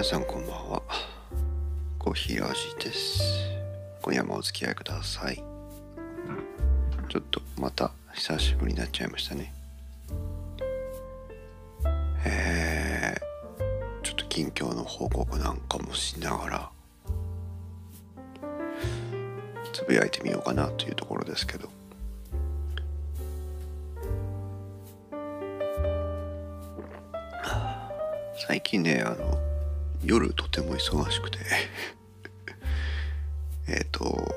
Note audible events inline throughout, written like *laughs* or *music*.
皆さんこんばんは。コーヒーラジです。今夜もお付き合いください。ちょっとまた久しぶりになっちゃいましたね。えー、ちょっと近況の報告なんかもしながら。つぶやいてみようかなというところですけど。最近ねあの夜とても忙しくて。*laughs* えっと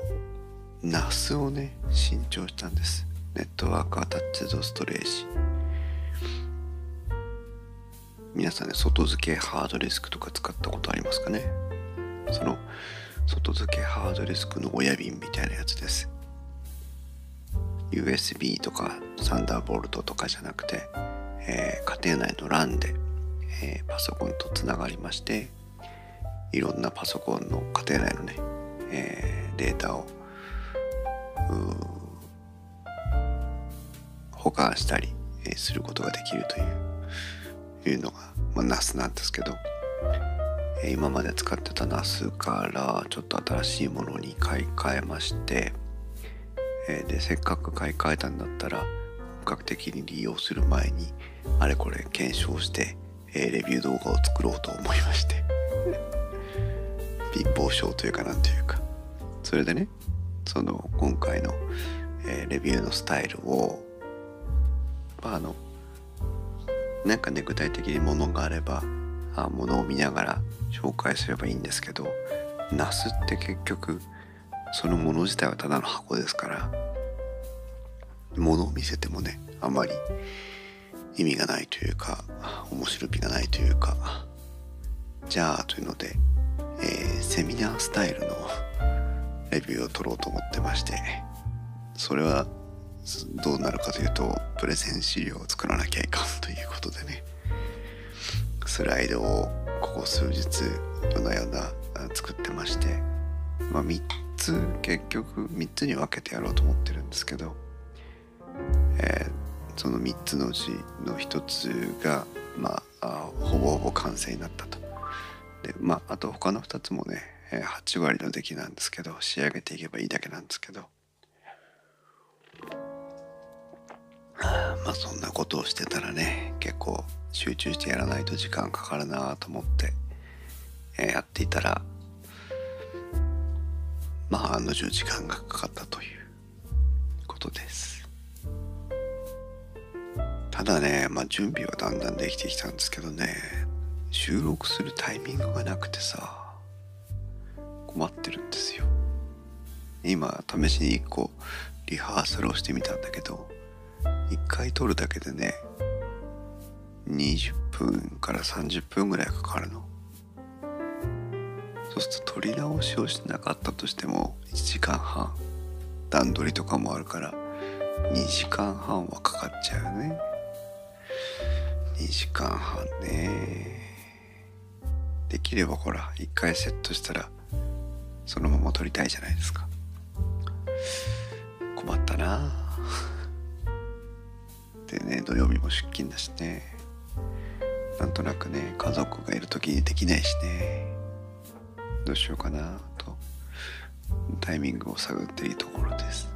ナスをね新調したんです。ネットワークアタッチドストレージ。皆さんね外付けハードディスクとか使ったことありますかね？その外付けハードディスクの親瓶みたいなやつです。USB とかサンダーボルトとかじゃなくて、えー、家庭内の LAN でえー、パソコンとつながりましていろんなパソコンの家庭内のね、えー、データを保管したり、えー、することができるといういうのが、まあ、NAS なんですけど、え、今まで使ってた NAS からちょっと新しいものに買い替えまして、え、でせっかく買い替えたんだったら本格的に利用する前にあれこれ検証してえー、レビュー動画を作ろうと思いまして。*laughs* 貧乏症というかなんというか。それでねその今回の、えー、レビューのスタイルをまあのなんかね具体的にものがあればあものを見ながら紹介すればいいんですけどナスって結局そのもの自体はただの箱ですからものを見せてもねあまり意味がないというか面白みがないというかじゃあというので、えー、セミナースタイルのレビューを取ろうと思ってましてそれはどうなるかというとプレゼン資料を作らなきゃいかんということでね。スライドをここ数日夜な夜な作ってましてまあ3つ結局3つに分けてやろうと思ってるんですけど、えーその3つのうちの1つが、まあ、ほぼほぼ完成になったと。でまああと他の2つもね8割の出来なんですけど仕上げていけばいいだけなんですけどまあそんなことをしてたらね結構集中してやらないと時間かかるなと思って、えやっていたらまあ案の定時間がかかったということです。ただね、まあ、準備はだんだんできてきたんですけどね収録するタイミングがなくてさ困ってるんですよ。今試しに1個リハーサルをしてみたんだけど1回撮るだけでね20分から30分ぐらいかかるの。そうすると撮り直しをしてなかったとしても1時間半段取りとかもあるから2時間半はかかっちゃうよね。2時間半ね。できればほら1回セットしたらそのまま撮りたいじゃないですか。困ったな。でね土曜日も出勤だしね。なんとなくね家族がいる時にできないしね。どうしようかなと。タイミングを探っていいところです。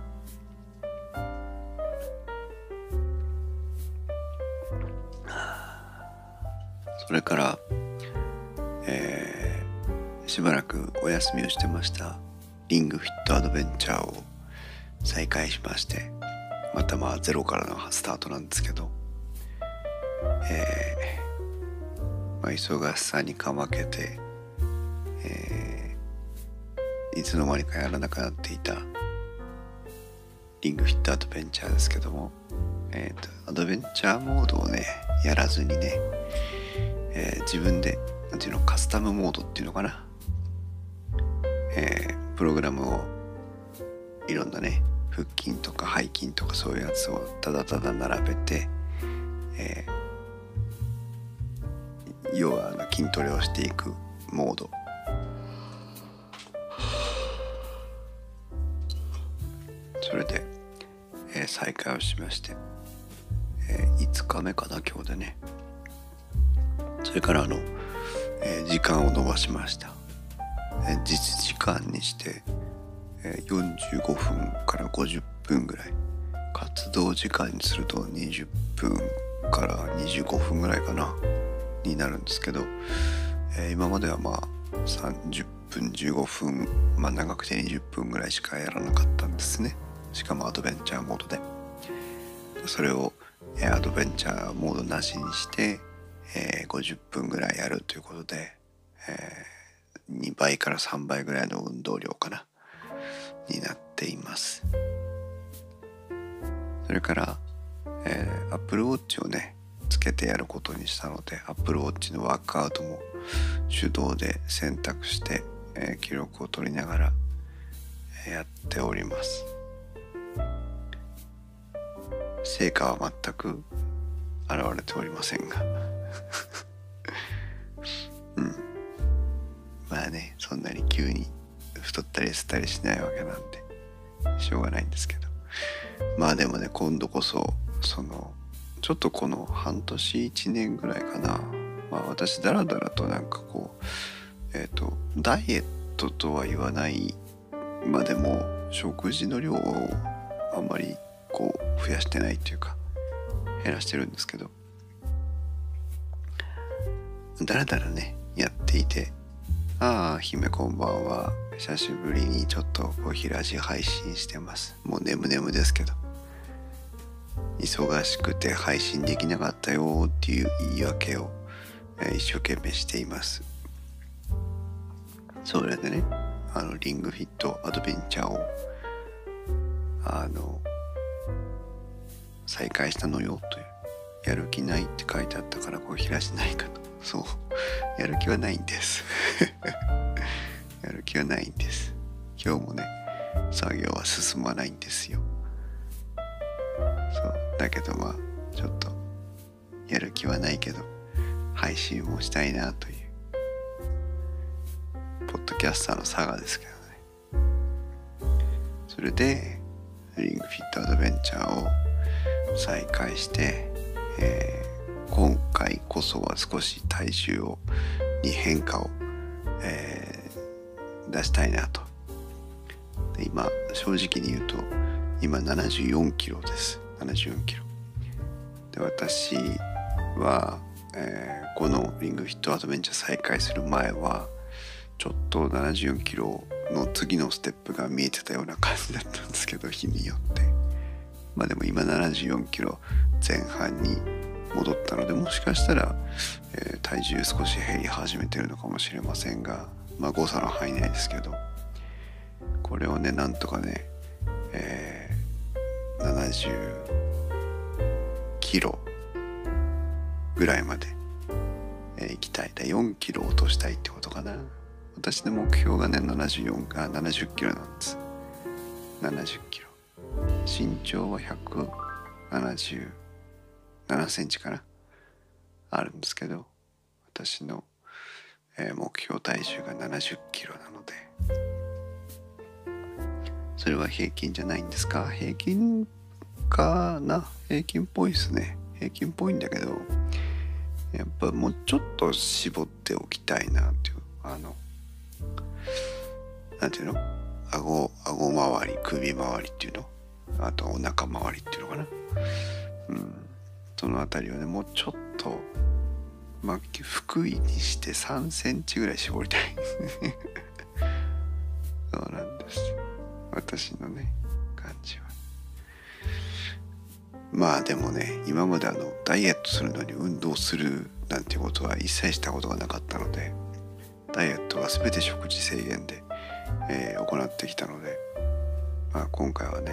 それから、えー、しばらくお休みをしてましたリングフィットアドベンチャーを再開しましてまたまあゼロからのスタートなんですけど、えーまあ、忙しさにかまけて、えー、いつの間にかやらなくなっていたリングフィットアドベンチャーですけども、えーと、アドベンチャーモードをねやらずにねえー、自分で何ていうのカスタムモードっていうのかな、えー、プログラムをいろんなね腹筋とか背筋とかそういうやつをただただ並べて、えー、要はあの筋トレをしていくモード。それで、えー、再開をしまして、えー、5日目かな今日でね。それからあのえー時間を延ばしました、えー実時間にして、えー45分から50分ぐらい。活動時間にすると20分から25分ぐらいかなになるんですけど、えー今まではまあ30分15分まあ長くて20分ぐらいしかやらなかったんですね。しかもアドベンチャーモードで。それを、えアドベンチャーモードなしにして、えー50分ぐらいやるということで、えー2倍から3倍ぐらいの運動量かなになっています。それから、えー、Apple Watch をねつけてやることにしたので Apple Watch のワークアウトも手動で選択して、えー記録を取りながら、やっております。成果は全く現れておりませんが。うん。まあねそんなに急に太ったり痩せたりしないわけなんでしょうがないんですけど。まあでもね今度こそそのちょっとこの半年1年ぐらいかな。まあ私だらだらとなんかこうえっ、とダイエットとは言わないまでも食事の量をあんまりこう増やしてないっていうか減らしてるんですけど。だらだらねやっていてああ姫こんばんは。久しぶりにちょっとおひらじ配信してます。もう眠眠ですけど。忙しくて配信できなかったよっていう言い訳を、一生懸命しています。それでねあのリングフィットアドベンチャーをあの再開したのよという。やる気ないって書いてあったからこう開しないかと。そう。やる気はないんです。*laughs* やる気はないんです。今日もね作業は進まないんですよ。そう。だけどまあちょっとやる気はないけど配信をしたいなというポッドキャスターの差がですけどね。それでリングフィットアドベンチャーを再開して、えー今回こそは少し体重をに変化を、えー出したいなと。で今正直に言うと今74キロです。74キロ。で私は、えーこのリングフィットアドベンチャー再開する前はちょっと74キロの次のステップが見えてたような感じだったんですけど日によって。まあでも今74キロ前半に戻ったのでもしかしたら、えー体重少し減り始めてるのかもしれませんがまあ誤差の範囲内ですけどこれをねなんとかね、えー70キロぐらいまで、えー行きたい。だ4キロ落としたいってことかな。私の目標がね74あ70キロなんです。70キロ。身長は170 7センチかなあるんですけど私の、えー目標体重が70キロなので。それは平均じゃないんですか？平均かな？平均っぽいですね。平均っぽいんだけどやっぱもうちょっと絞っておきたいなっていうあのなんていうの？顎顎周り首周りっていうの？あとお腹周りっていうのかな？うん。そのあたりはねもうちょっとまあ福井にして3センチぐらい絞りたい。*laughs* そうなんです。私のね感じは。まあでもね今まであのダイエットするのに運動するなんてことは一切したことがなかったのでダイエットは全て食事制限で、えー行ってきたので、まあ、今回はね、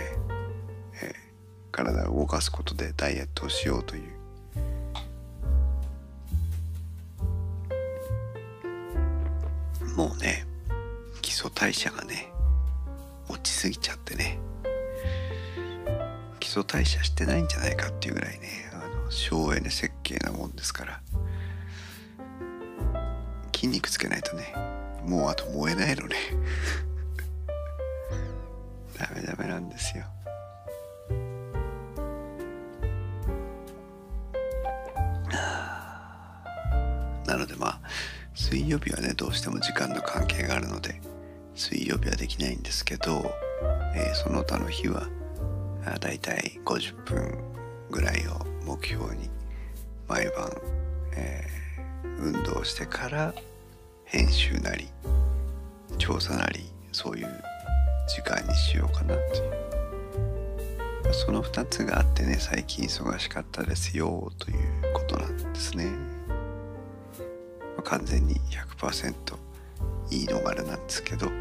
体を動かすことでダイエットをしようという。もうね基礎代謝がね落ちすぎちゃってね。基礎代謝してないんじゃないかっていうぐらいねあの省エネ設計なもんですから。筋肉つけないとねもうあと燃えないのね。*laughs* ダメダメなんですよ。なのでまあ水曜日はねどうしても時間の関係があるので水曜日はできないんですけど、えー、その他の日はだいたい50分ぐらいを目標に毎晩、えー、運動してから編集なり調査なりそういう時間にしようかなという。その2つがあってね最近忙しかったですよということなんですね、完全に100%いい逃れなんですけど。ど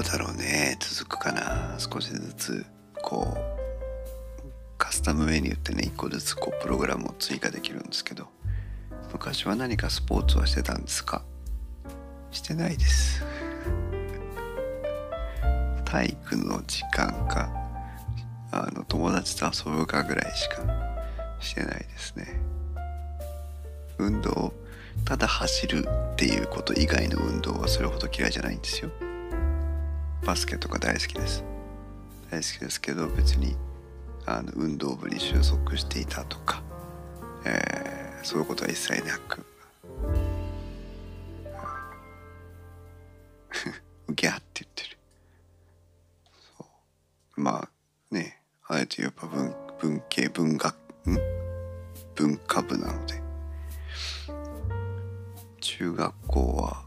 うだろうね。続くかな。少しずつこうカスタムメニューってね1個ずつこうプログラムを追加できるんですけど。昔は何かスポーツはしてたんですか？してないです。体育の時間か。あの友達と遊ぶかぐらいしかしてないですね。運動ただ走るっていうこと以外の運動はそれほど嫌いじゃないんですよ。バスケとか大好きです。大好きですけど別にあの運動部に収束していたとか、えー、そういうことは一切なく。*laughs* ギャって言ってる。そう。まあね。あえて言えば文文系文学ん？文化部なので。中学校は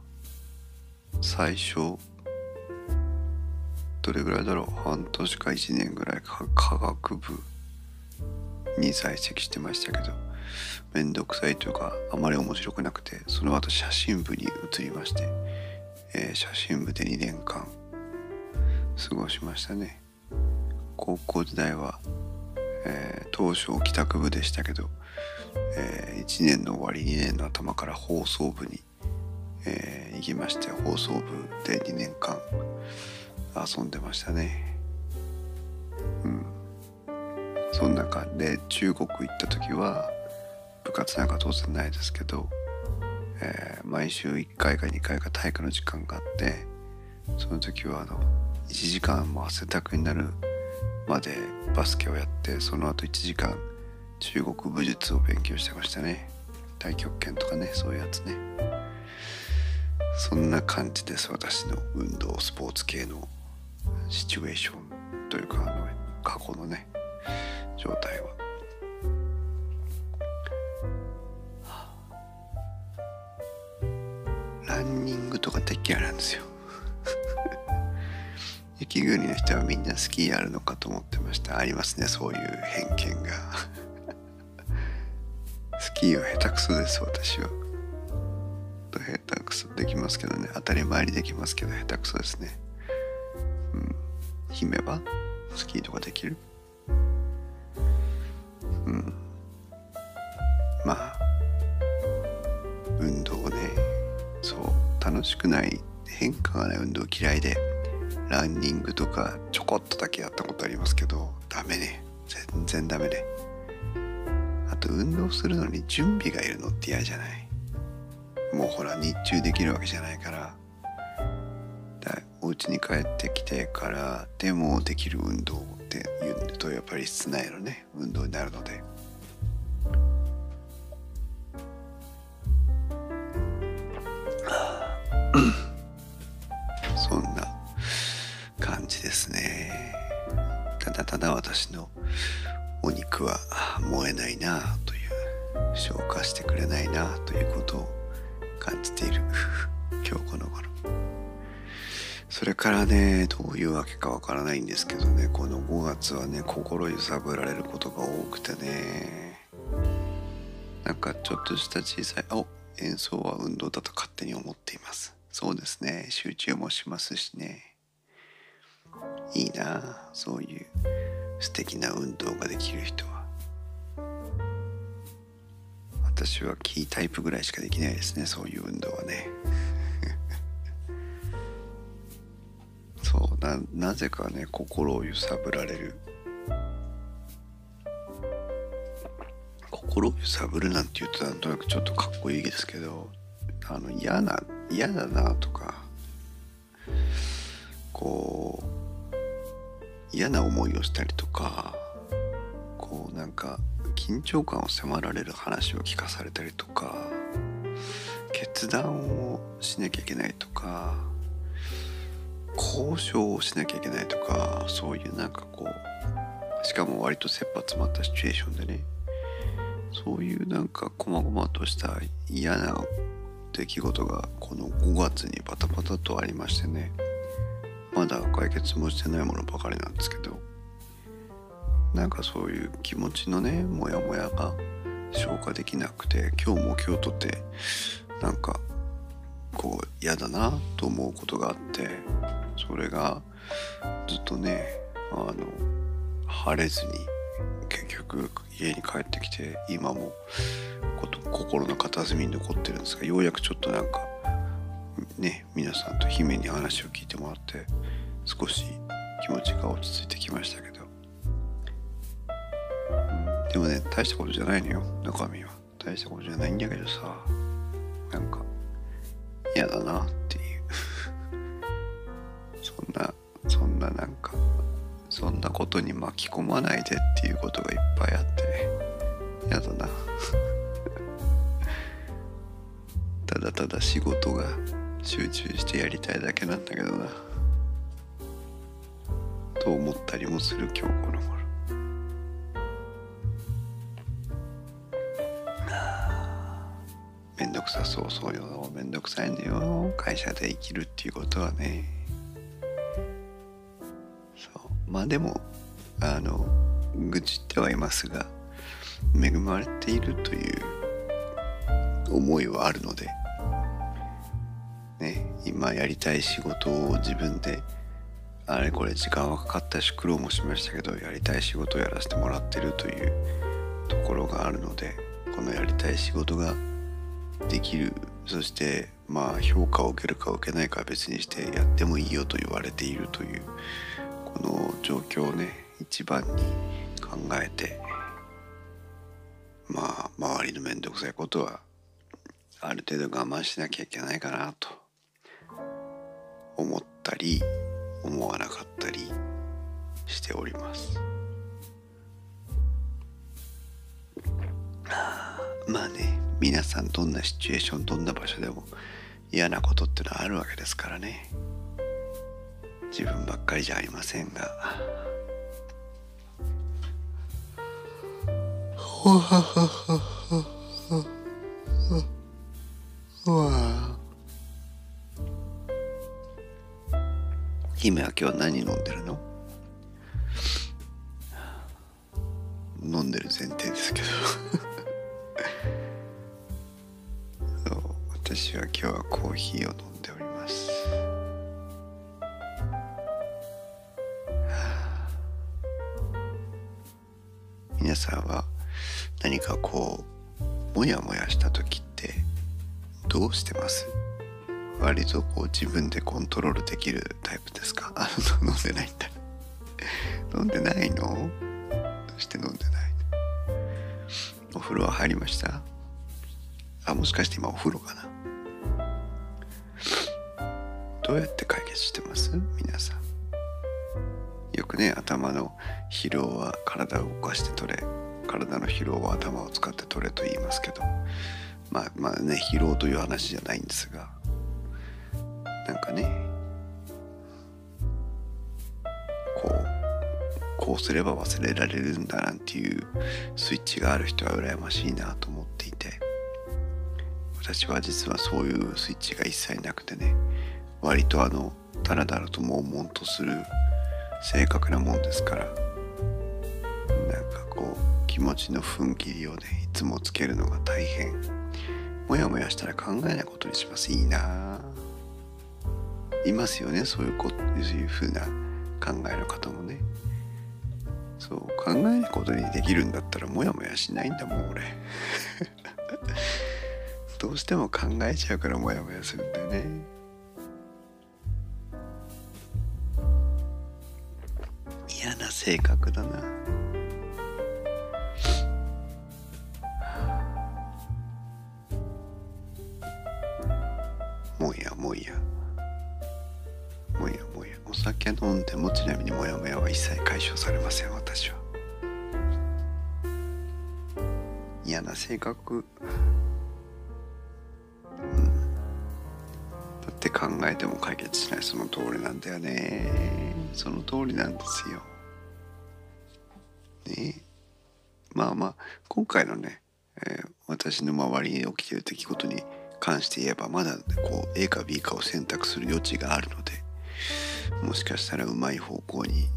最初どれぐらいだろう？半年か1年ぐらいか科学部に在籍してましたけどめんどくさいというかあまり面白くなくてその後写真部に移りまして、えー、写真部で2年間過ごしましたね。高校時代は、えー、当初帰宅部でしたけど、えー、1年の終わり2年の頭から放送部に、えー、行きまして放送部で2年間遊んでましたね。うん。そんな感じで中国行った時は部活なんか当然ないですけど、えー、毎週1回か2回か体育の時間があってその時はあの1時間も汗だくになるまでバスケをやってその後1時間中国武術を勉強してましたね。太極拳とかねそういうやつね。そんな感じです私の運動スポーツ系のシチュエーションというかあの過去のね状態は。ランニングとか大嫌いなんですよ。雪国の人はみんなスキーあるのかと思ってました。ありますねそういう偏見が。*laughs* スキーは下手くそです私は。下手くそできますけどね。当たり前にできますけど下手くそですね。うん。姫は？スキーとかできる？うん。まあ運動ねそう楽しくない。変化がない運動嫌いで。ランニングとかちょこっとだけやったことありますけどダメね。全然ダメねあと運動するのに準備がいるのって嫌じゃない？もうほら日中できるわけじゃないから。だお家に帰ってきてからでもできる運動っていうとやっぱり室内のね運動になるので。だ私のお肉は燃えないなという消化してくれないなということを感じている。*laughs* 今日この頃。それからねどういうわけかわからないんですけどねこの5月はね心揺さぶられることが多くてね。なんかちょっとした小さいお演奏は運動だと勝手に思っています。そうですね。集中もしますしね。いいなそういう。素敵な運動ができる人は私はキータイプぐらいしかできないですねそういう運動はね。*laughs* そうななぜかね心を揺さぶられる。心を揺さぶるなんて言うとなんとなくちょっとかっこいいですけどあの嫌な嫌だなとかこう嫌な思いをしたりとかこうなんか緊張感を迫られる話を聞かされたりとか決断をしなきゃいけないとか交渉をしなきゃいけないとかそういうなんかこうしかも割と切羽詰まったシチュエーションでねそういうなんか細々とした嫌な出来事がこの5月にバタバタとありましてねまだ解決もしてないものばかりなんですけどなんかそういう気持ちのねモヤモヤが消化できなくて今日も今日とてなんかこう嫌だなと思うことがあってそれがずっとねあの晴れずに結局家に帰ってきて今も心の片隅に残ってるんですがようやくちょっとなんかね皆さんと姫に話を聞いてもらって少し気持ちが落ち着いてきましたけど。でもね大したことじゃないのよ中身は。大したことじゃないんだけどさなんか嫌だなっていう。*laughs* そんなそんななんかそんなことに巻き込まないでっていうことがいっぱいあって嫌だな。*laughs* ただただ仕事が集中してやりたいだけなんだけどな。と思ったりもする今日この頃。*sighs* めんどくさそうそうよめんどくさいんだよ。会社で生きるっていうことはね。そう。まあでもあの愚痴ってはいますが恵まれているという思いはあるので。ね今やりたい仕事を自分であれこれ時間はかかったし苦労もしましたけどやりたい仕事をやらせてもらってるというところがあるのでこのやりたい仕事ができるそしてまあ評価を受けるか受けないかは別にしてやってもいいよと言われているというこの状況をね一番に考えてまあ周りの面倒くさいことはある程度我慢しなきゃいけないかなと思ったり思わなかったりしております。まあね皆さんどんなシチュエーションどんな場所でも嫌なことってのはあるわけですからね。自分ばっかりじゃありませんが。わわ姫は今日何飲んでるの？飲んでる前提ですけど。*laughs* 私は今日はコーヒーを飲んでおります、皆さんは何かこうモヤモヤした時ってどうしてます？割とこう自分でコントロールできるタイプですか？*laughs* あ飲んでないんだ。飲んでないの？どうして飲んでないお風呂は入りました？あもしかして今お風呂かな？どうやって解決してます？皆さん。よくね頭の疲労は体を動かして取れ体の疲労は頭を使って取れと言いますけど。まあまあね疲労という話じゃないんですが。なんかねこうこうすれば忘れられるんだなんていうスイッチがある人は羨ましいなと思っていて私は実はそういうスイッチが一切なくてね割とあのダラダラと悶々とする正確なもんですからなんかこう気持ちの踏ん切りをねいつもつけるのが大変。もやもやしたら考えないことにします。いいないますよね。そういうこいうふうな考えの方もね。そう考えないことにできるんだったらモヤモヤしないんだもん俺。*laughs* どうしても考えちゃうからモヤモヤするんだよね。嫌な性格だな。もやもやもやもや酒飲んでもちなみにもやもやは一切解消されません私は。嫌な性格。うん。だって考えても解決しない。その通りなんだよね。その通りなんですよ。ね。まあまあ今回のね、えー、私の周りに起きてる出来事に関して言えばまだこう A か B かを選択する余地があるので。もしかしたらうまい方向に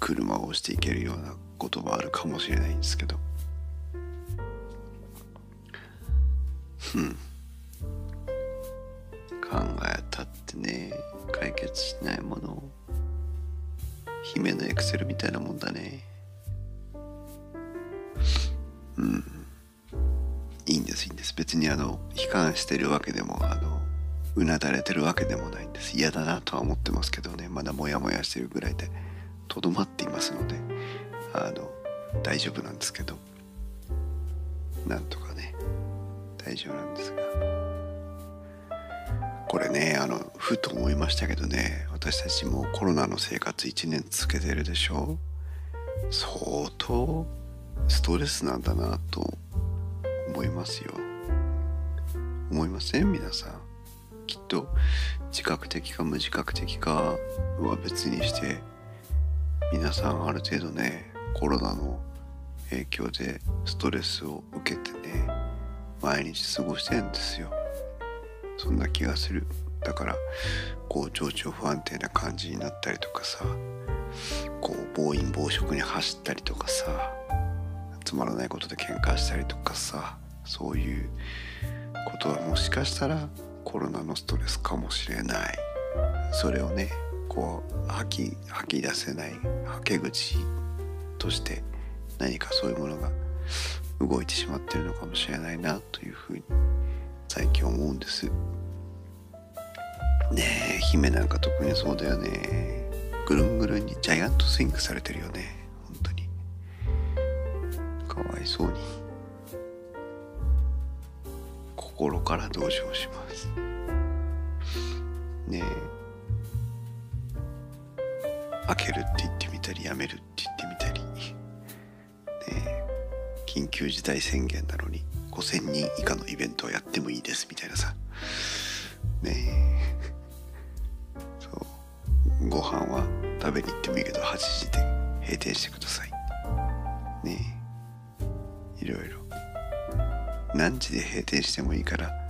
車を押していけるようなこともあるかもしれないんですけど。うん。考えたってね解決しないもの。姫のエクセルみたいなもんだね。うん。いいんですいいんです。別にあの悲観してるわけでもあのうなだれてるわけでもないんです。嫌だなとは思ってますけどね。まだモヤモヤしてるぐらいで。とどまっていますので。あの大丈夫なんですけど。なんとかね。大丈夫なんですが。これねあのふと思いましたけどね。私たちもコロナの生活1年続けてるでしょ。う相当ストレスなんだなと思いますよ。思いません？皆さん。きっと自覚的か無自覚的かは別にして皆さんある程度ねコロナの影響でストレスを受けてね毎日過ごしてんですよ。そんな気がする。だからこう情緒不安定な感じになったりとかさこう暴飲暴食に走ったりとかさつまらないことで喧嘩したりとかさそういうことはもしかしたらコロナのストレスかもしれない。それをねこう吐き吐き出せないはけ口として何かそういうものが動いてしまってるのかもしれないなというふうに最近思うんです。ねえ姫なんか特にそうだよね。ぐるんぐるんにジャイアントスイングされてるよね。本当に。かわいそうに。心から同情します。ねえ。開けるって言ってみたりやめるって言ってみたり。ね緊急事態宣言なのに5,000人以下のイベントをやってもいいですみたいなさ。ねえ。そう。ご飯は食べに行ってもいいけど8時で閉店してください。ねえ。いろいろ。何時で閉店してもいいから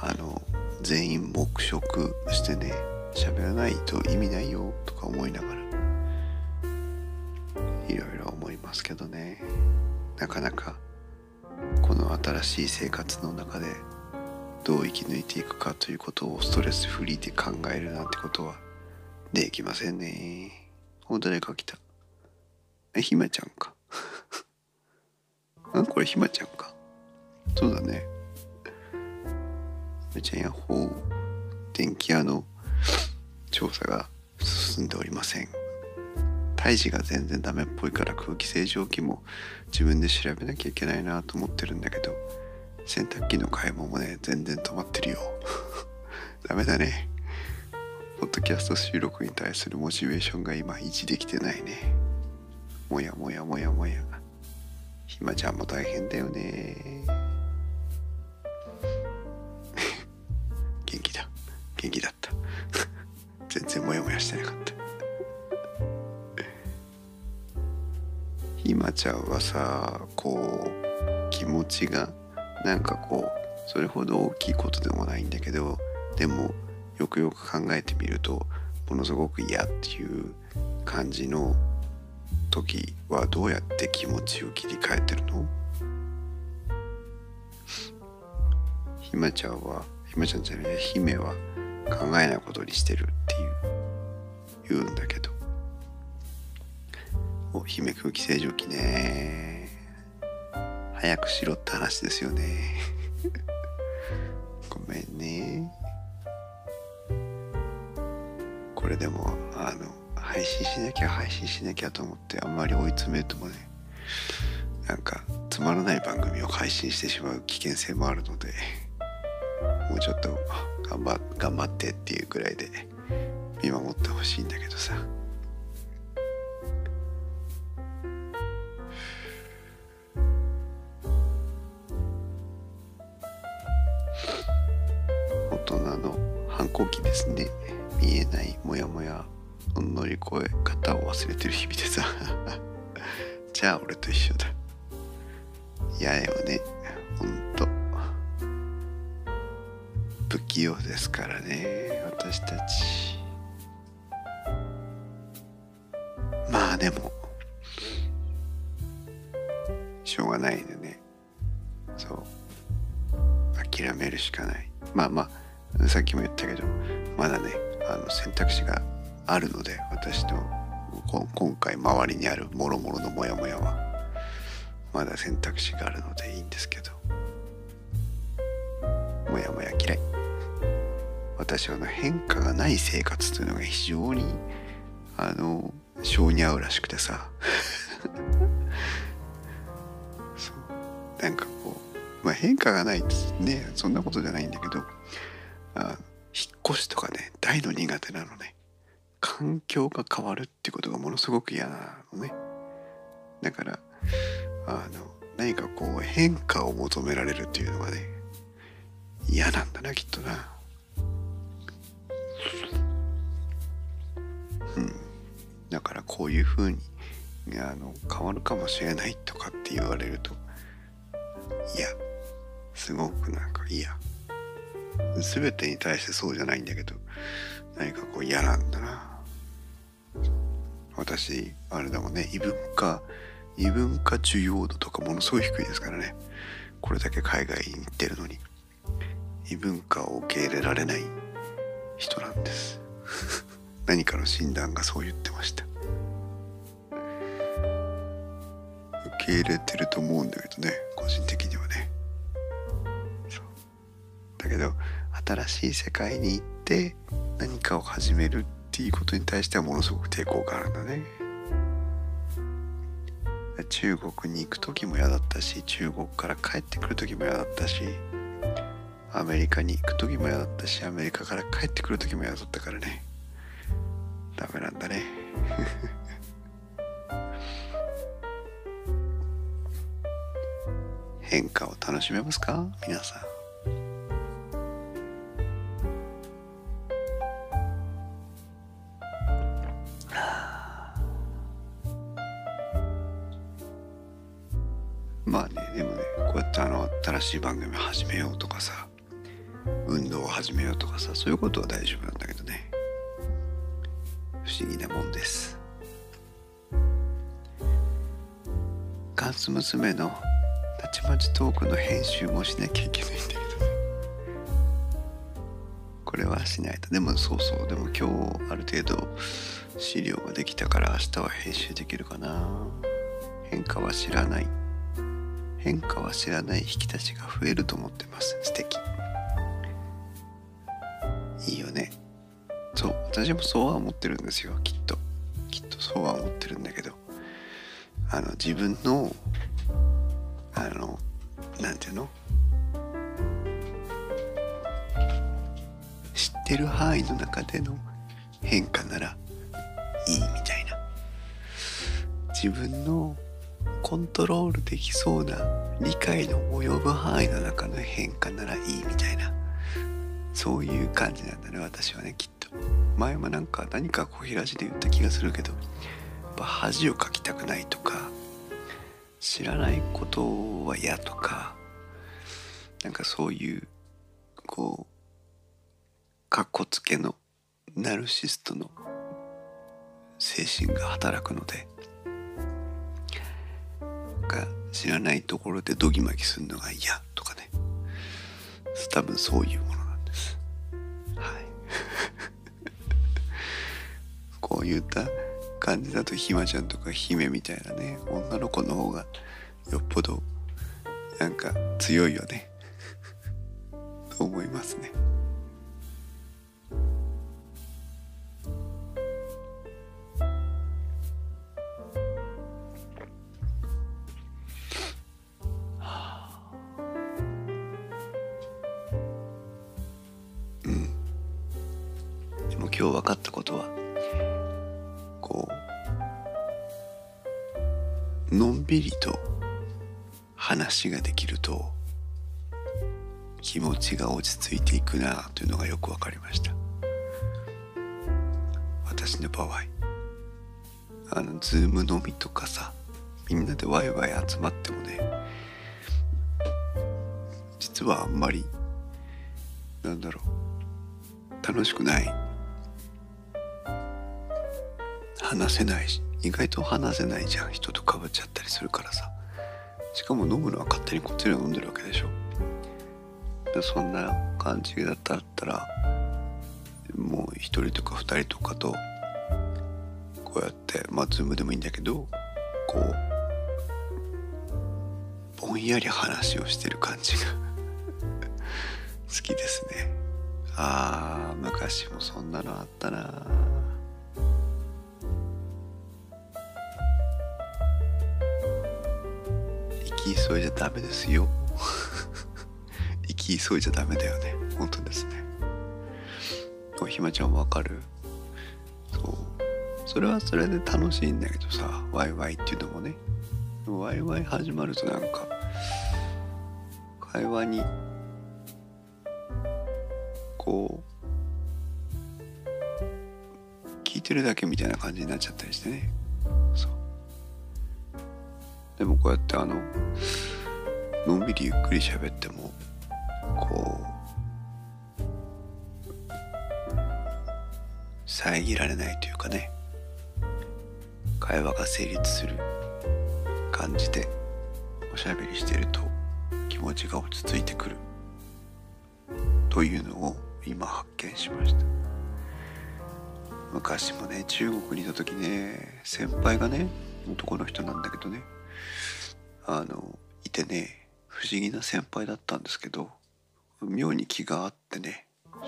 あの全員黙食してね喋らないと意味ないよとか思いながらいろいろ思いますけどね。なかなかこの新しい生活の中でどう生き抜いていくかということをストレスフリーで考えるなんてことはできませんね。お誰か来たえひまちゃんか。*laughs* あこれひまちゃんか。そうだね。ひまちゃんやほう電気屋の調査が進んでおりません。胎児が全然ダメっぽいから空気清浄機も自分で調べなきゃいけないなと思ってるんだけど洗濯機の買い物もね全然止まってるよ。*laughs* ダメだね。ポッドキャスト収録に対するモチベーションが今維持できてないね。もやもやもやもや。ひまちゃんも大変だよね。元気だった。*laughs* 全然モヤモヤしてなかった。ひまちゃんはさこう気持ちがなんかこうそれほど大きいことでもないんだけどでもよくよく考えてみるとものすごく嫌っていう感じの時はどうやって気持ちを切り替えてるの？ひまちゃんはひまちゃんじゃない姫は考えないことにしてるっていう言うんだけど。お姫空気清浄機ね。早くしろって話ですよね。*laughs* ごめんね。これでもあの配信しなきゃ配信しなきゃと思ってあんまり追い詰めるともねなんかつまらない番組を配信してしまう危険性もあるので。もうちょっと頑張頑張ってっていうぐらいで見守ってほしいんだけどさ。大人の反抗期ですね。見えないモヤモヤ乗り越え方を忘れてる日々でさ。*laughs* じゃあ俺と一緒だ。*laughs* 嫌よね不器用ですからね私たち。まあでもしょうがないんでね。そう。諦めるしかない。まあまあさっきも言ったけどまだねあの選択肢があるので私の今回周りにあるもろもろのモヤモヤはまだ選択肢があるのでいいんですけど。モヤモヤ嫌い。私はあの変化がない生活というのが非常にあの性に合うらしくてさ。*laughs* そう。なんかこう、まあ、変化がないってねそんなことじゃないんだけどあ引っ越しとかね大の苦手なのね。環境が変わるってことがものすごく嫌なのね。だからあの何かこう変化を求められるっていうのがね嫌なんだなきっとな。うん。だからこういうふうにあの変わるかもしれないとかって言われるといやすごくなんか嫌全てに対してそうじゃないんだけど何かこう嫌なんだな。私あれだもんね異文化異文化需要度とかものすごい低いですからね。これだけ海外に行ってるのに異文化を受け入れられない。人なんです。*laughs* 何かの診断がそう言ってました。受け入れてると思うんだけどね個人的にはね。だけど新しい世界に行って何かを始めるっていうことに対してはものすごく抵抗があるんだね。中国に行く時も嫌だったし中国から帰ってくる時も嫌だったしアメリカに行く時も嫌だったしアメリカから帰ってくる時も嫌だったからね。ダメなんだね。*laughs* 変化を楽しめますか？皆さん。*sighs* まあねでもねこうやってあの新しい番組始めようとかさ。運動を始めようとかさそういうことは大丈夫なんだけどね。不思議なもんです。ガンス娘のたちまちトークの編集もしなきゃいけないんだけどね。これはしないと。でもそうそう。でも今日ある程度資料ができたから明日は編集できるかな。変化は知らない。変化は知らない引きたちが増えると思ってます。素敵。いいよね。そう私もそうは思ってるんですよ。きっと。きっとそうは思ってるんだけど。あの自分のあのなんていうの？知ってる範囲の中での変化ならいいみたいな。自分のコントロールできそうな理解の及ぶ範囲の中の変化ならいいみたいな。そういう感じなんだね私はねきっと。前もなんか何か小平寺で言った気がするけどやっぱ恥をかきたくないとか知らないことは嫌とかなんかそういうこうかっこつけのナルシストの精神が働くのでか知らないところでドギマギするのが嫌とかね。多分そういうものこういった感じだとひまちゃんとか姫みたいなね女の子の方がよっぽどなんか強いよねと思いますね。*laughs* 話ができると気持ちが落ち着いていくなというのがよく分かりました。私の場合あのズーム飲みとかさみんなでワイワイ集まってもね実はあんまりなんだろう楽しくない。話せないし意外と話せないじゃん。人とかぶっちゃったりするからさ。しかも飲むのは勝手にこっちで飲んでるわけでしょ。でそんな感じだったらもう一人とか二人とかとこうやってまあズームでもいいんだけどこうぼんやり話をしてる感じが *laughs* 好きですね。あー昔もそんなのあったな生き急いじゃダメですよ。*laughs* 生き急いじゃダメだよね。本当ですね。おひまちゃんわかる？そう。それはそれで楽しいんだけどさワイワイっていうのもね。ワイワイ始まるとなんか会話にこう聞いてるだけみたいな感じになっちゃったりしてね。でもこうやってあののんびりゆっくり喋ってもこう遮られないというかね会話が成立する感じでおしゃべりしてると気持ちが落ち着いてくる。というのを今発見しました。昔もね中国にいた時ね先輩がね男の人なんだけどねあのいてね不思議な先輩だったんですけど妙に気があってね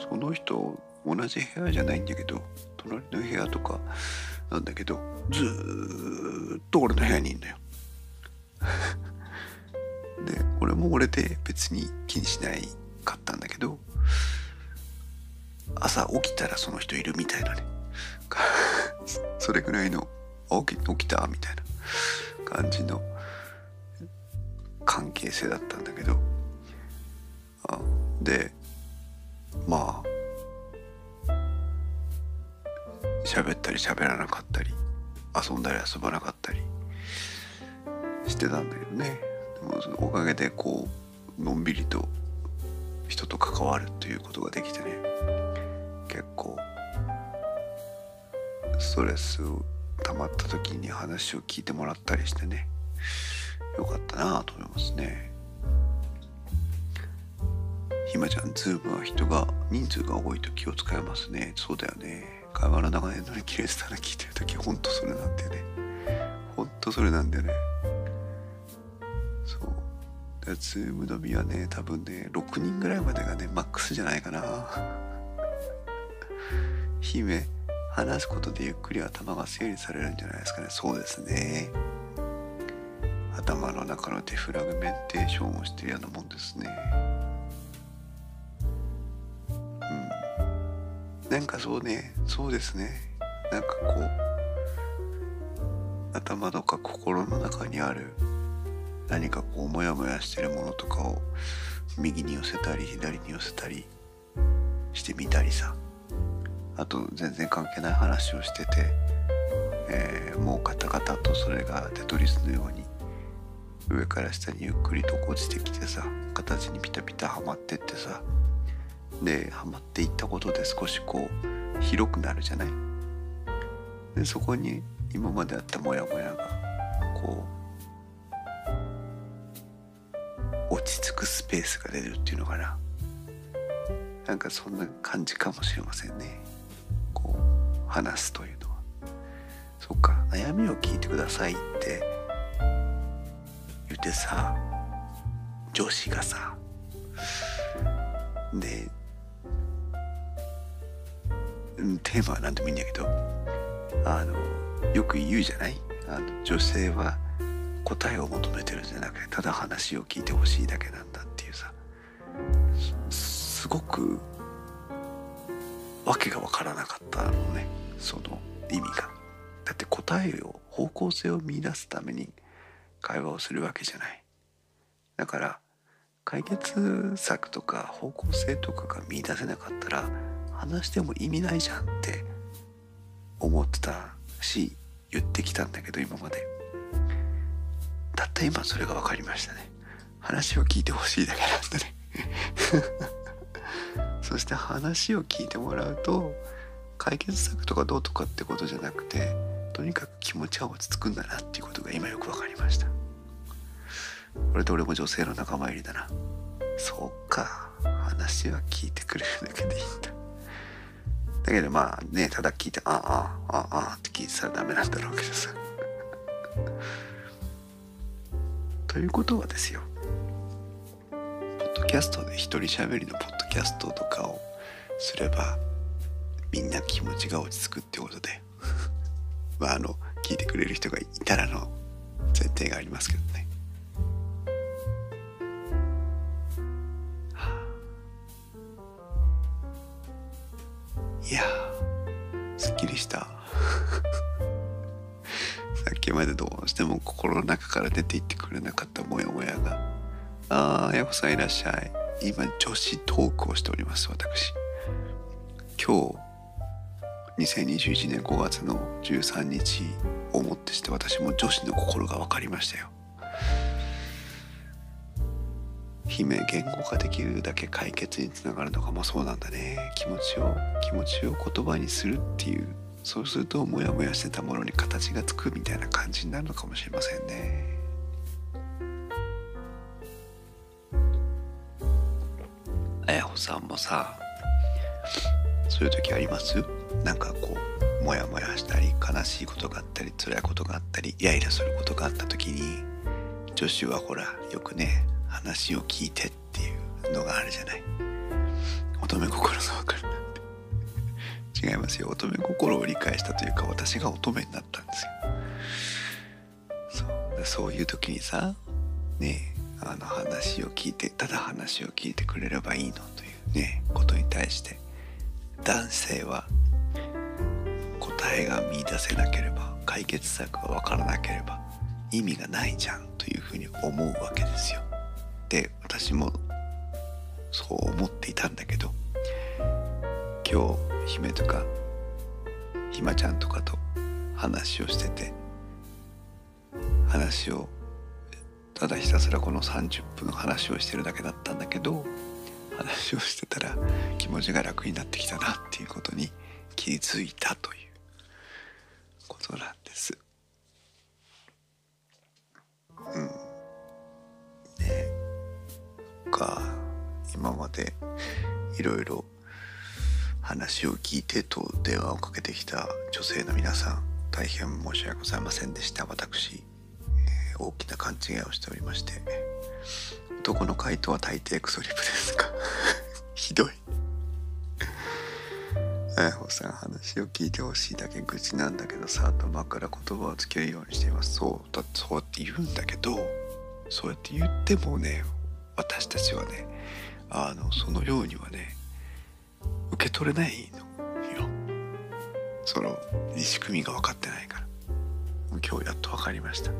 その人同じ部屋じゃないんだけど隣の部屋とかなんだけどずっと俺の部屋にいんのよ。*laughs* で俺も俺で別に気にしないかったんだけど朝起きたらその人いるみたいなね。*laughs* それぐらいの起き起きたみたいな感じの関係性だったんだけど。あでまあ喋ったり喋らなかったり遊んだり遊ばなかったりしてたんだけどね。でもそのおかげでこうのんびりと人と関わるということができてね。結構ストレスを溜まった時に話を聞いてもらったりしてね。よかったなと思いますね。ひまちゃんズームは人が人数が多いと気を使いますね。そうだよね。会話の長いのに切れてたら聞いてる時ほんとそれなんだよね。ほんとそれなんだよね。そう。ズーム飲みはね多分ね6人ぐらいまでがねマックスじゃないかな。姫話すことでゆっくり頭が整理されるんじゃないですかね。そうですね。頭の中のデフラグメンテーションをしてるようなもんですね。うん。なんかそうね。そうですね。なんかこう頭とか心の中にある何かこうモヤモヤしてるものとかを右に寄せたり左に寄せたりしてみたりさ。あと全然関係ない話をしてて、えー、もうカタカタとそれがテトリスのように上から下にゆっくりと落ちてきてさ形にピタピタはまってってさではまっていったことで少しこう広くなるじゃない？でそこに今まであったモヤモヤがこう落ち着くスペースが出るっていうのかな？なんかそんな感じかもしれませんね。こう話すというのは。そっか悩みを聞いてくださいっててさ上司がさでテーマは何でもいいんだけどあのよく言うじゃない？あの女性は答えを求めてるんじゃなくてただ話を聞いてほしいだけなんだっていうさすごく訳が分からなかったのねその意味が。だって答えを方向性を見出すために会話をするわけじゃない。だから解決策とか方向性とかが見出せなかったら話しても意味ないじゃんって思ってたし言ってきたんだけど今まで。たった今それが分かりましたね。話を聞いてほしいだけなんだね。*laughs* そして話を聞いてもらうと解決策とかどうとかってことじゃなくてとにかく気持ちは落ち着くんだなっていうことが今よく分かりました。これで俺も女性の仲間入りだな。そうか。話は聞いてくれるだけでいいんだ。だけどまあねただ聞いて「ああああああ」って聞いてたらダメなんだろうけどさ。ということはですよ。ポッドキャストで一人喋りのポッドキャストとかをすればみんな気持ちが落ち着くってことで。まああの聞いてくれる人がいたらの前提がありますけどね。いやすっきりした。*laughs* さっきまでどうしても心の中から出ていってくれなかったモヤモヤが。ああやこさんいらっしゃい。今女子トークをしております私。今日2021年5月の13日をもってして私も女子の心が分かりましたよ。姫言語化できるだけ解決につながるのかもそうなんだね。気持ちを気持ちを言葉にするっていうそうするとモヤモヤしてたものに形がつくみたいな感じになるのかもしれませんね。あやほさんもさそういう時あります？なんかこうモヤモヤしたり悲しいことがあったり辛いことがあったりイライラすることがあった時に女子はほらよくね話を聞いてっていうのがあるじゃない。乙女心が分かる。なんて違いますよ。乙女心を理解したというか私が乙女になったんですよ。そう。そういう時にさねあの話を聞いてただ話を聞いてくれればいいのというねことに対して男性は答えが見いだせなければ解決策が分からなければ意味がないじゃんというふうに思うわけですよ。で私もそう思っていたんだけど今日姫とかひまちゃんとかと話をしてて話をただひたすらこの30分話をしてるだけだったんだけど話をしてたら気持ちが楽になってきたなっていうことに気づいたということなんです。うん。ね。か今までいろいろ話を聞いてと電話をかけてきた女性の皆さん大変申し訳ございませんでした。私、えー、大きな勘違いをしておりまして。男の回答は大抵クソリプですか *laughs* ひどい。さん話を聞いてほしいだけ愚痴なんだけどさ頭から言葉をつけるようにしています。そうだってそうやって言うんだけどそうやって言ってもね私たちはねあのそのようにはね受け取れないのよ。その仕組みが分かってないから。今日やっと分かりました。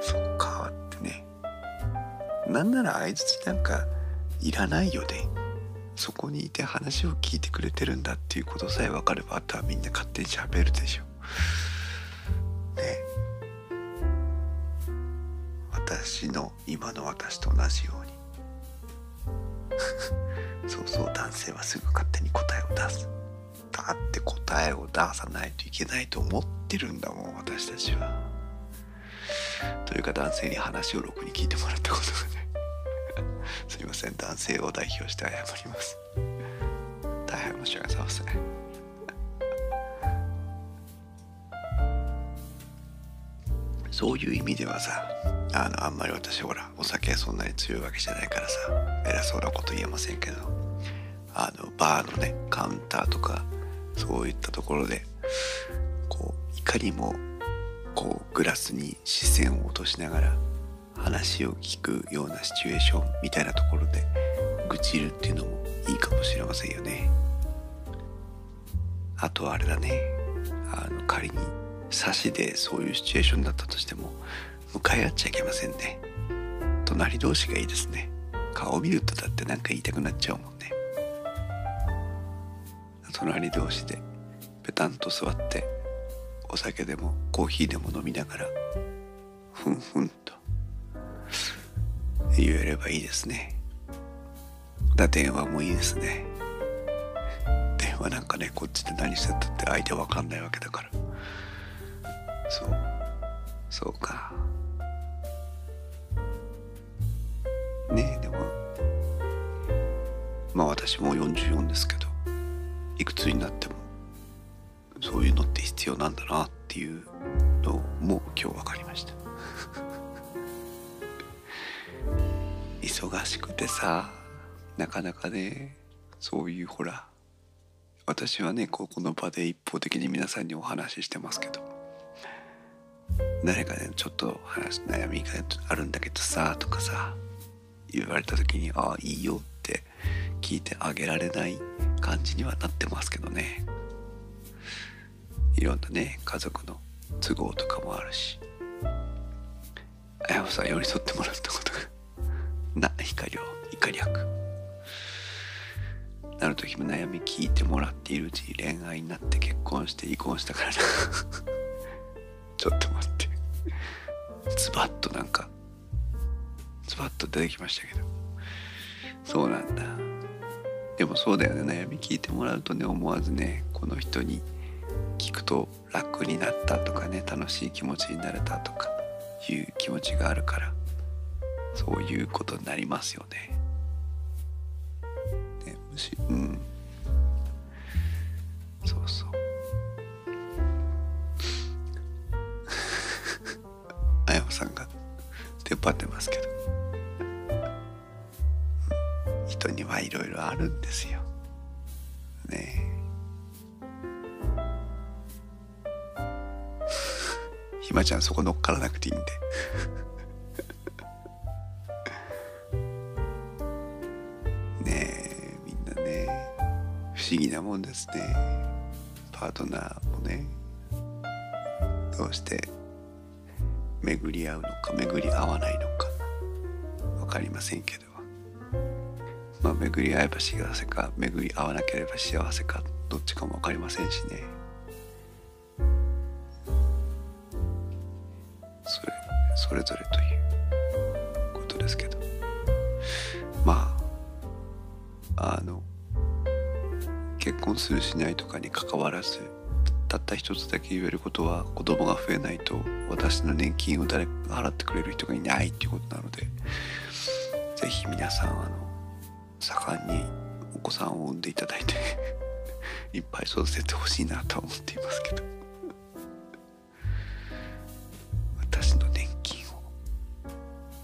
そっかってね。なんなら相づちなんかいらないよね。そこにいて話を聞いてくれてるんだっていうことさえ分かればあとはみんな勝手に喋るでしょ。ね。私の今の私と同じように。*laughs* そうそう男性はすぐ勝手に答えを出す。だって答えを出さないといけないと思ってるんだもん私たちは。というか男性に話をろくに聞いてもらったことがね。すいません。男性を代表して謝ります。大変申し訳ございません。そういう意味ではさあのあんまり私ほらお酒そんなに強いわけじゃないからさ偉そうなこと言えませんけどあのバーのねカウンターとかそういったところでこういかにもこうグラスに視線を落としながら話を聞くようなシチュエーションみたいなところで愚痴るっていうのもいいかもしれませんよね。あとはあれだね。あの仮に差しでそういうシチュエーションだったとしても向かい合っちゃいけませんね。隣同士がいいですね。顔見るとだって何か言いたくなっちゃうもんね。隣同士でペタンと座ってお酒でもコーヒーでも飲みながらふんふん言えればいいですね。だ電話もいいですね。電話なんかねこっちで何してたって相手わかんないわけだから。そう。そうか。ねえでも。まあ私も44ですけどいくつになってもそういうのって必要なんだなっていうのも今日分かりました。忙しくてさなかなかねそういうほら私はねここの場で一方的に皆さんにお話ししてますけど誰かねちょっと話悩みがあるんだけどさとかさ言われた時にああいいよって聞いてあげられない感じにはなってますけどね。いろんなね家族の都合とかもあるし。あやさん寄り添ってもらったことがな光を怒り悪なる時も悩み聞いてもらっているうちに恋愛になって結婚して離婚したからな。*laughs* ちょっと待って。ズバッとなんかズバッと出てきましたけど。そうなんだ。でもそうだよね。悩み聞いてもらうとね思わずねこの人に聞くと楽になったとかね楽しい気持ちになれたとかいう気持ちがあるから。そういうことになりますよね。ねむしうんそうそう。*laughs* あやまさんが出っ張ってますけど、人にはいろいろあるんですよ。ねえ。*laughs* ひまちゃんそこ乗っからなくていいんでね不思議なもんですね。パートナーもねどうして巡り合うのか巡り合わないのか分かりませんけど。まあ巡り合えば幸せか巡り合わなければ幸せかどっちかも分かりませんしね。それそれぞれということですけど。まああの婚するしないとかにかかわらずたった一つだけ言えることは子供が増えないと私の年金を誰かが払ってくれる人がいないっていうことなのでぜひ皆さんあの盛んにお子さんを産んでいただいて *laughs* いっぱい育ててほしいなとは思っていますけど。私の年金を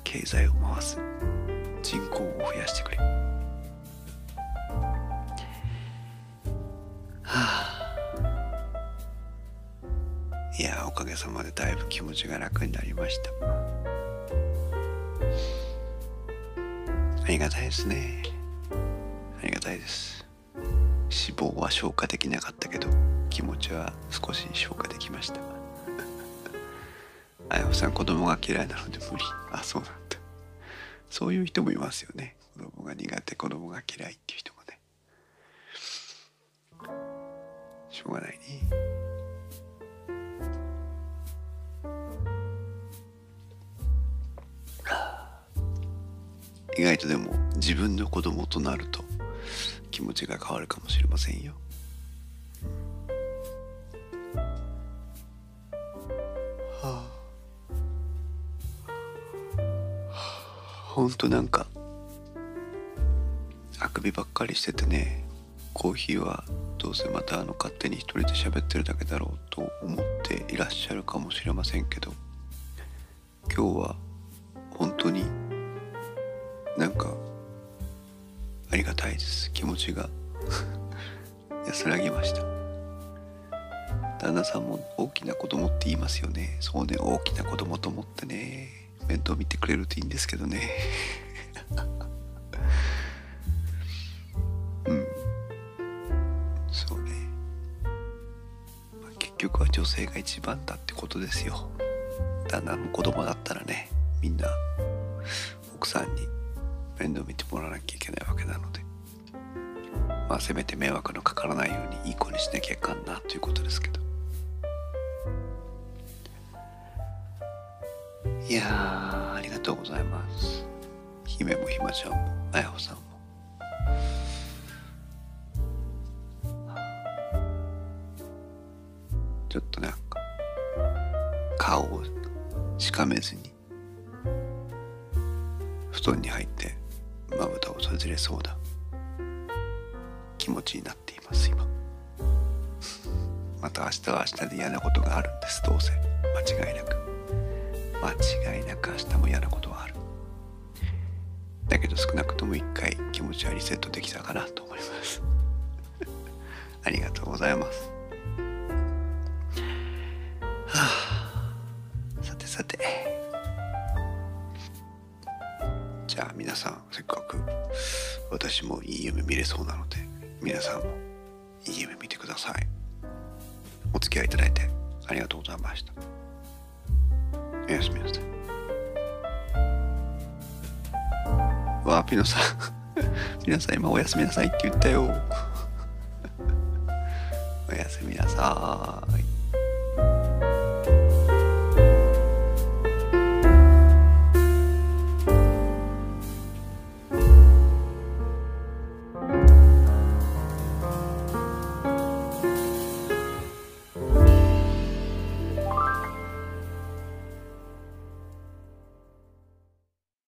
経済を回す人口を増やしてくれ。かげさまでだいぶ気持ちが楽になりました。ありがたいですね。ありがたいです。脂肪は消化できなかったけど気持ちは少し消化できました。*laughs* あやほさん子供が嫌いなので無理。あそうなんだ。そういう人もいますよね。子供が苦手子供が嫌いっていう人もね。しょうがないね。意外とでも自分の子供となると気持ちが変わるかもしれませんよ。はあ、ほんとなんかあくびばっかりしててねコーヒーはどうせまたあの勝手に一人で喋ってるだけだろうと思っていらっしゃるかもしれませんけど今日は本当になんかありがたいです。気持ちが。*laughs* 安らぎました。旦那さんも大きな子供って言いますよね。そうね。大きな子供と思ってね。面倒見てくれるといいんですけどね。*laughs* うん。そうね、まあ結局は女性が一番だってことですよ。旦那も子供だったらね。みんなあせめて迷惑のかからないようにいい子にしなきゃいかんなということですけど。いやーありがとうございます。姫もひまちゃんもあやほさんも。ちょっとなんか顔をしかめずに布団に入ってまぶたを閉じれそうな気持ちになっています今。*laughs* また明日は明日で嫌なことがあるんです。どうせ。間違いなく。間違いなく明日も嫌なことはある。だけど少なくとも一回気持ちはリセットできたかなと思います。*laughs* ありがとうございます。はあ。さてさて。じゃあ皆さんせっかく私もいい夢見れそうなので皆さんもいい夢見てください。お付き合いいただいてありがとうございました。おやすみなさい。わあピノさん。*laughs* 皆さん今おやすみなさいって言ったよ。